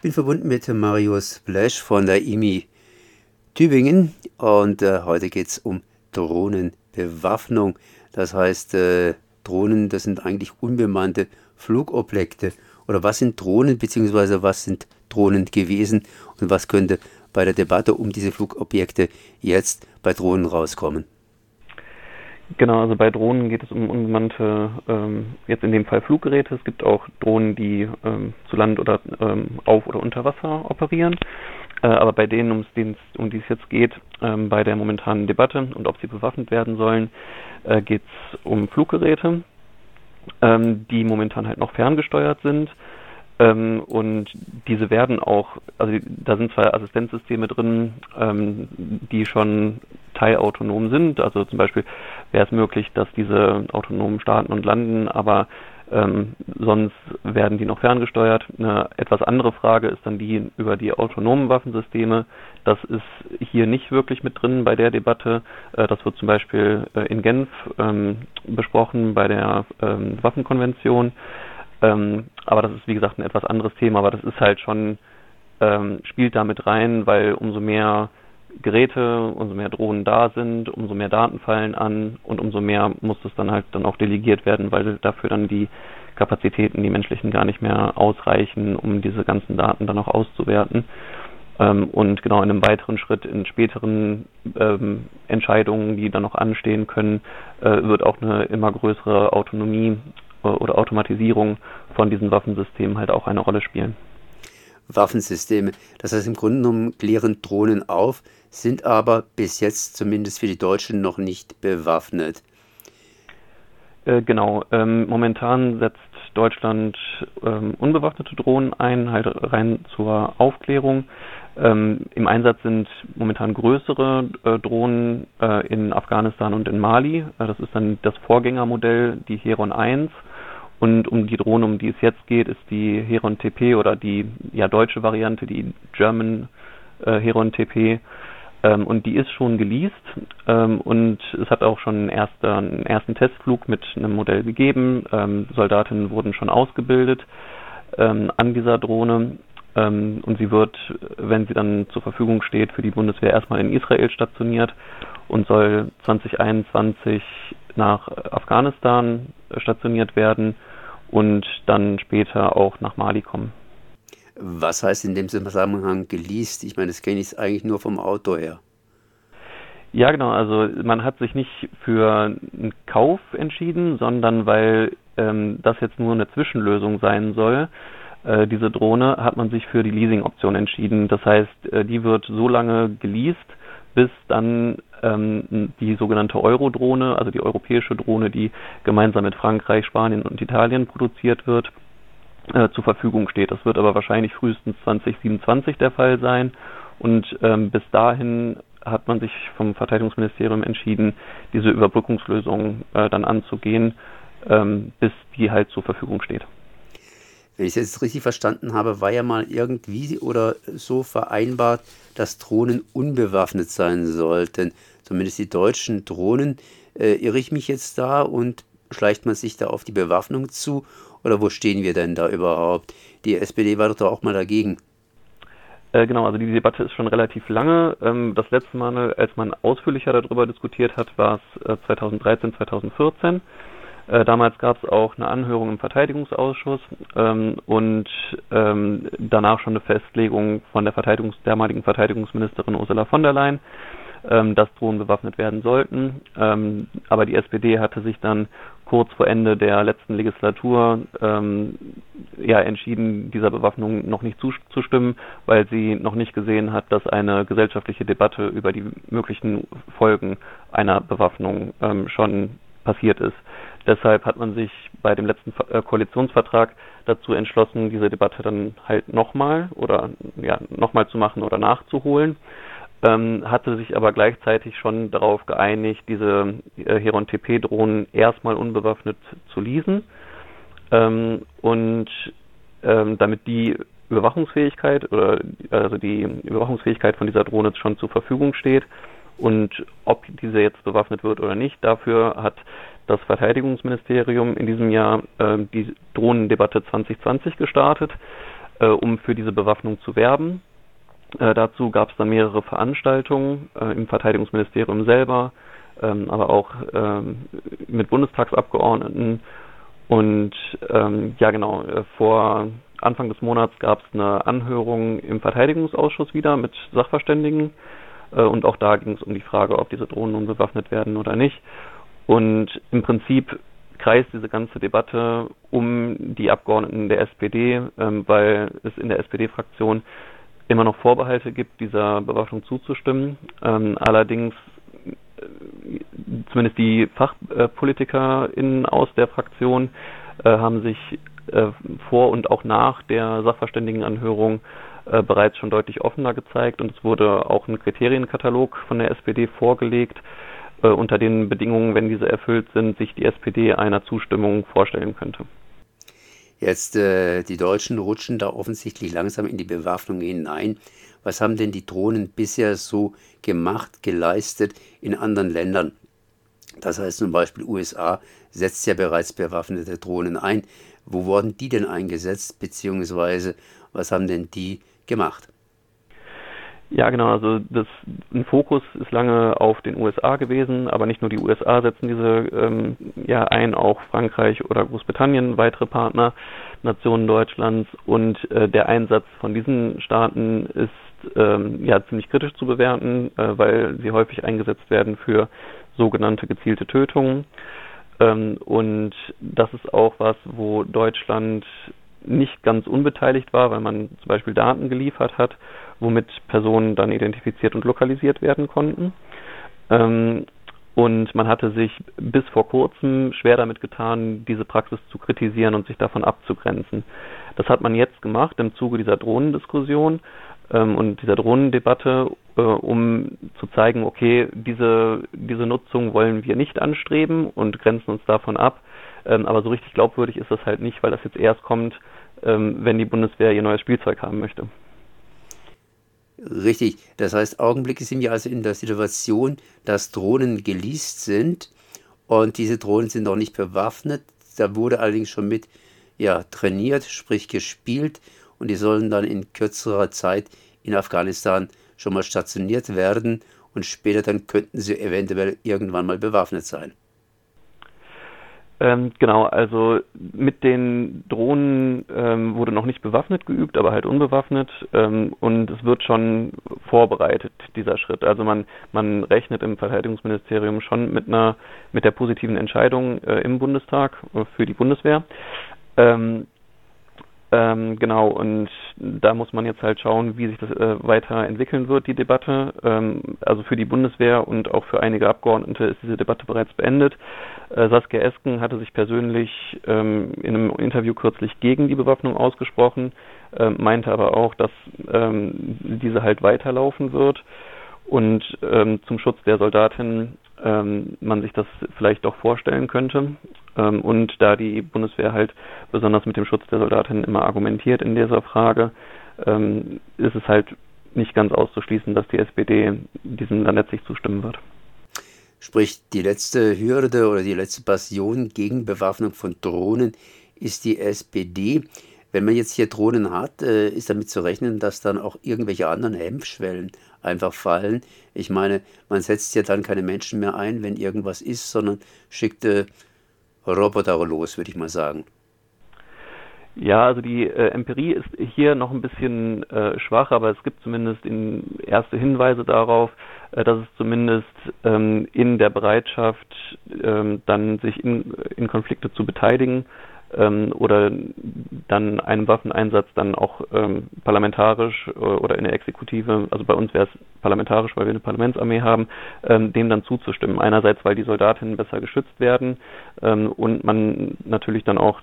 Ich bin verbunden mit Marius Blesch von der IMI Tübingen und äh, heute geht es um Drohnenbewaffnung. Das heißt, äh, Drohnen, das sind eigentlich unbemannte Flugobjekte. Oder was sind Drohnen, beziehungsweise was sind Drohnen gewesen und was könnte bei der Debatte um diese Flugobjekte jetzt bei Drohnen rauskommen? Genau, also bei Drohnen geht es um unbemannte, ähm, jetzt in dem Fall Fluggeräte. Es gibt auch Drohnen, die ähm, zu Land oder ähm, auf oder unter Wasser operieren. Äh, aber bei denen, um, um die es jetzt geht, ähm, bei der momentanen Debatte und ob sie bewaffnet werden sollen, äh, geht es um Fluggeräte, ähm, die momentan halt noch ferngesteuert sind. Ähm, und diese werden auch, also da sind zwei Assistenzsysteme drin, die schon teilautonom sind. Also zum Beispiel wäre es möglich, dass diese autonom starten und landen, aber ähm, sonst werden die noch ferngesteuert. Eine etwas andere Frage ist dann die über die autonomen Waffensysteme. Das ist hier nicht wirklich mit drin bei der Debatte. Äh, das wird zum Beispiel äh, in Genf ähm, besprochen bei der ähm, Waffenkonvention. Ähm, aber das ist, wie gesagt, ein etwas anderes Thema, aber das ist halt schon, ähm, spielt damit rein, weil umso mehr Geräte, umso mehr Drohnen da sind, umso mehr Daten fallen an und umso mehr muss das dann halt dann auch delegiert werden, weil dafür dann die Kapazitäten, die menschlichen, gar nicht mehr ausreichen, um diese ganzen Daten dann auch auszuwerten. Ähm, und genau in einem weiteren Schritt, in späteren ähm, Entscheidungen, die dann noch anstehen können, äh, wird auch eine immer größere Autonomie oder Automatisierung von diesen Waffensystemen halt auch eine Rolle spielen. Waffensysteme. Das heißt, im Grunde genommen klären Drohnen auf, sind aber bis jetzt zumindest für die Deutschen noch nicht bewaffnet. Äh, genau. Ähm, momentan setzt Deutschland ähm, unbewaffnete Drohnen ein, halt rein zur Aufklärung. Ähm, Im Einsatz sind momentan größere äh, Drohnen äh, in Afghanistan und in Mali. Äh, das ist dann das Vorgängermodell, die Heron 1. Und um die Drohne, um die es jetzt geht, ist die Heron TP oder die ja deutsche Variante, die German äh, Heron TP. Ähm, und die ist schon geleast ähm, und es hat auch schon einen, einen ersten Testflug mit einem Modell gegeben. Ähm, Soldatinnen wurden schon ausgebildet ähm, an dieser Drohne ähm, und sie wird, wenn sie dann zur Verfügung steht, für die Bundeswehr erstmal in Israel stationiert und soll 2021 nach Afghanistan stationiert werden und dann später auch nach Mali kommen. Was heißt in dem Zusammenhang geleast? Ich meine, das kenne ich eigentlich nur vom Auto her. Ja, genau. Also man hat sich nicht für einen Kauf entschieden, sondern weil ähm, das jetzt nur eine Zwischenlösung sein soll. Äh, diese Drohne hat man sich für die Leasing-Option entschieden. Das heißt, äh, die wird so lange geleast, bis dann ähm, die sogenannte Euro-Drohne, also die europäische Drohne, die gemeinsam mit Frankreich, Spanien und Italien produziert wird, zur Verfügung steht. Das wird aber wahrscheinlich frühestens 2027 der Fall sein. Und ähm, bis dahin hat man sich vom Verteidigungsministerium entschieden, diese Überbrückungslösung äh, dann anzugehen, ähm, bis die halt zur Verfügung steht. Wenn ich es jetzt richtig verstanden habe, war ja mal irgendwie oder so vereinbart, dass Drohnen unbewaffnet sein sollten. Zumindest die deutschen Drohnen. Äh, irre ich mich jetzt da und schleicht man sich da auf die Bewaffnung zu? Oder wo stehen wir denn da überhaupt? Die SPD war doch auch mal dagegen. Äh, genau, also die Debatte ist schon relativ lange. Ähm, das letzte Mal, als man ausführlicher darüber diskutiert hat, war es äh, 2013, 2014. Äh, damals gab es auch eine Anhörung im Verteidigungsausschuss ähm, und ähm, danach schon eine Festlegung von der Verteidigungs damaligen Verteidigungsministerin Ursula von der Leyen, ähm, dass Drohnen bewaffnet werden sollten. Ähm, aber die SPD hatte sich dann kurz vor Ende der letzten Legislatur ähm, ja, entschieden, dieser Bewaffnung noch nicht zuzustimmen, weil sie noch nicht gesehen hat, dass eine gesellschaftliche Debatte über die möglichen Folgen einer Bewaffnung ähm, schon passiert ist. Deshalb hat man sich bei dem letzten äh, Koalitionsvertrag dazu entschlossen, diese Debatte dann halt nochmal oder ja nochmal zu machen oder nachzuholen. Ähm, hatte sich aber gleichzeitig schon darauf geeinigt, diese äh, Heron TP-Drohnen erstmal unbewaffnet zu leasen ähm, und ähm, damit die Überwachungsfähigkeit oder also die Überwachungsfähigkeit von dieser Drohne schon zur Verfügung steht und ob diese jetzt bewaffnet wird oder nicht, dafür hat das Verteidigungsministerium in diesem Jahr äh, die Drohnendebatte 2020 gestartet. äh, um für diese Bewaffnung zu werben. Äh, dazu gab es dann mehrere Veranstaltungen äh, im Verteidigungsministerium selber, ähm, aber auch ähm, mit Bundestagsabgeordneten. Und ähm, ja genau, äh, vor Anfang des Monats gab es eine Anhörung im Verteidigungsausschuss wieder mit Sachverständigen. Äh, und auch da ging es um die Frage, ob diese Drohnen nun bewaffnet werden oder nicht. Und im Prinzip kreist diese ganze Debatte um die Abgeordneten der SPD, ähm, weil es in der SPD-Fraktion immer noch Vorbehalte gibt, dieser Bewaffnung zuzustimmen. Ähm, allerdings äh, zumindest die FachpolitikerInnen aus der Fraktion äh, haben sich äh, vor und auch nach der Sachverständigenanhörung äh, bereits schon deutlich offener gezeigt und es wurde auch ein Kriterienkatalog von der SPD vorgelegt, äh, unter den Bedingungen, wenn diese erfüllt sind, sich die SPD einer Zustimmung vorstellen könnte. Jetzt, äh, die Deutschen rutschen da offensichtlich langsam in die Bewaffnung hinein. Was haben denn die Drohnen bisher so gemacht, geleistet in anderen Ländern? Das heißt zum Beispiel USA setzt ja bereits bewaffnete Drohnen ein. Wo wurden die denn eingesetzt, beziehungsweise was haben denn die gemacht? Ja, genau. Also das ein Fokus ist lange auf den USA gewesen, aber nicht nur die USA setzen diese ähm, ja ein, auch Frankreich oder Großbritannien, weitere Partnernationen Deutschlands und äh, der Einsatz von diesen Staaten ist ähm, ja ziemlich kritisch zu bewerten, äh, weil sie häufig eingesetzt werden für sogenannte gezielte Tötungen. Ähm, und das ist auch was, wo Deutschland nicht ganz unbeteiligt war, weil man zum Beispiel Daten geliefert hat, womit Personen dann identifiziert und lokalisiert werden konnten. Ähm, und man hatte sich bis vor kurzem schwer damit getan, diese Praxis zu kritisieren und sich davon abzugrenzen. Das hat man jetzt gemacht im Zuge dieser Drohnendiskussion ähm, und dieser Drohnendebatte, äh, um zu zeigen, okay, diese, diese Nutzung wollen wir nicht anstreben und grenzen uns davon ab. Ähm, aber so richtig glaubwürdig ist das halt nicht, weil das jetzt erst kommt, ähm, wenn die Bundeswehr ihr neues Spielzeug haben möchte. Richtig, das heißt, Augenblicke sind wir also in der Situation, dass Drohnen geleast sind. Und diese Drohnen sind noch nicht bewaffnet. Da wurde allerdings schon mit ja, trainiert, sprich gespielt. Und die sollen dann in kürzerer Zeit in Afghanistan schon mal stationiert werden. Und später dann könnten sie eventuell irgendwann mal bewaffnet sein. Ähm, genau, also mit den Drohnen nicht bewaffnet geübt, aber halt unbewaffnet ähm, und es wird schon vorbereitet, dieser Schritt. Also man, man rechnet im Verteidigungsministerium schon mit einer, mit der positiven Entscheidung äh, im Bundestag äh, für die Bundeswehr. Ähm, ähm, genau, und da muss man jetzt halt schauen, wie sich das äh, weiterentwickeln wird, die Debatte. Ähm, also für die Bundeswehr und auch für einige Abgeordnete ist diese Debatte bereits beendet. Äh, Saskia Esken hatte sich persönlich ähm, in einem Interview kürzlich gegen die Bewaffnung ausgesprochen, äh, meinte aber auch, dass ähm, diese halt weiterlaufen wird und ähm, zum Schutz der Soldatin ähm, man sich das vielleicht doch vorstellen könnte. Ähm, und da die Bundeswehr halt besonders mit dem Schutz der Soldatinnen immer argumentiert in dieser Frage, ähm, ist es halt nicht ganz auszuschließen, dass die SPD diesem dann letztlich zustimmen wird. Sprich, die letzte Hürde oder die letzte Passion gegen Bewaffnung von Drohnen ist die SPD. Wenn man jetzt hier Drohnen hat, äh, ist damit zu rechnen, dass dann auch irgendwelche anderen Hemmschwellen einfach fallen. Ich meine, man setzt ja dann keine Menschen mehr ein, wenn irgendwas ist, sondern schickt äh, Roboter los, würde ich mal sagen. Ja, also die äh, Empirie ist hier noch ein bisschen äh, schwach, aber es gibt zumindest in erste Hinweise darauf, äh, dass es zumindest ähm, in der Bereitschaft, ähm, dann sich in, in Konflikte zu beteiligen, ähm, oder dann einen Waffeneinsatz dann auch ähm, parlamentarisch äh, oder in der Exekutive, also bei uns wäre es parlamentarisch, weil wir eine Parlamentsarmee haben, ähm, dem dann zuzustimmen. Einerseits, weil die Soldatinnen besser geschützt werden ähm, und man natürlich dann auch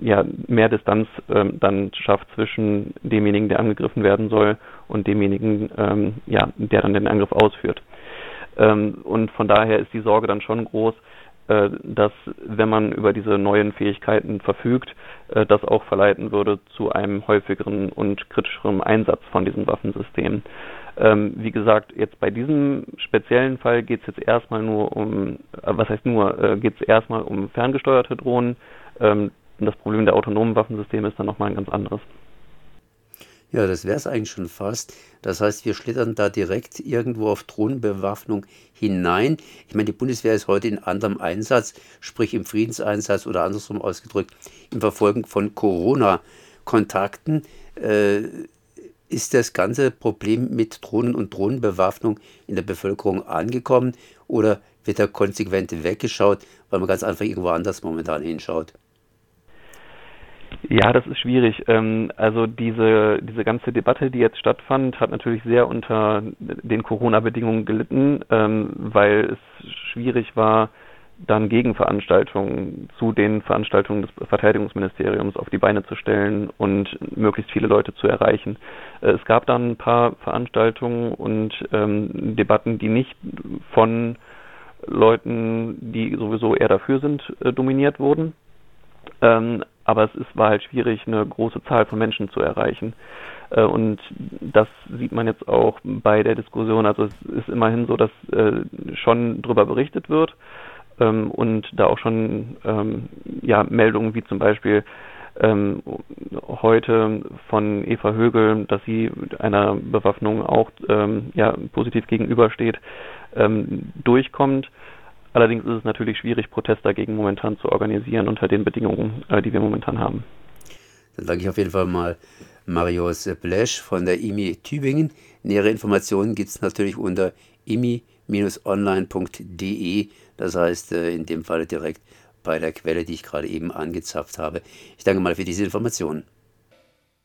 ja, mehr Distanz ähm, dann schafft zwischen demjenigen, der angegriffen werden soll und demjenigen, ähm, ja, der dann den Angriff ausführt. und von daher ist die Sorge dann schon groß, dass wenn man über diese neuen Fähigkeiten verfügt, äh, das auch verleiten würde zu einem häufigeren und kritischeren Einsatz von diesen Waffensystemen. Ähm, wie gesagt, jetzt bei diesem speziellen Fall geht es jetzt erstmal nur um, äh, was heißt nur, äh, geht es erstmal um ferngesteuerte Drohnen. Ähm, das Problem der autonomen Waffensysteme ist dann nochmal ein ganz anderes. Ja, das wäre es eigentlich schon fast. Das heißt, wir schlittern da direkt irgendwo auf Drohnenbewaffnung hinein. Ich meine, die Bundeswehr ist heute in anderem Einsatz, sprich im Friedenseinsatz oder andersrum ausgedrückt, im Verfolgen von Corona-Kontakten. Äh, ist das ganze Problem mit Drohnen und Drohnenbewaffnung in der Bevölkerung angekommen oder wird da konsequent weggeschaut, weil man ganz einfach irgendwo anders momentan hinschaut? Ja, das ist schwierig. Ähm, also diese, diese ganze Debatte, die jetzt stattfand, hat natürlich sehr unter den Corona-Bedingungen gelitten, ähm, weil es schwierig war, dann Gegenveranstaltungen zu den Veranstaltungen des Verteidigungsministeriums auf die Beine zu stellen und möglichst viele Leute zu erreichen. Äh, es gab dann ein paar Veranstaltungen und ähm, Debatten, die nicht von Leuten, die sowieso eher dafür sind, äh, dominiert wurden. Aber es ist, war halt schwierig, eine große Zahl von Menschen zu erreichen. Äh, und das sieht man jetzt auch bei der Diskussion. Also es ist immerhin so, dass äh, schon darüber berichtet wird ähm, und da auch schon ähm, ja, Meldungen wie zum Beispiel ähm, heute von Eva Högel, dass sie einer Bewaffnung auch ja, positiv gegenübersteht, durchkommt. Allerdings ist es natürlich schwierig, Protest dagegen momentan zu organisieren unter den Bedingungen, äh, die wir momentan haben. Dann danke ich auf jeden Fall mal Marius Blesch von der IMI Tübingen. Nähere Informationen gibt es natürlich unter imi-online.de, das heißt äh, in dem Fall direkt bei der Quelle, die ich gerade eben angezapft habe. Ich danke mal für diese Informationen.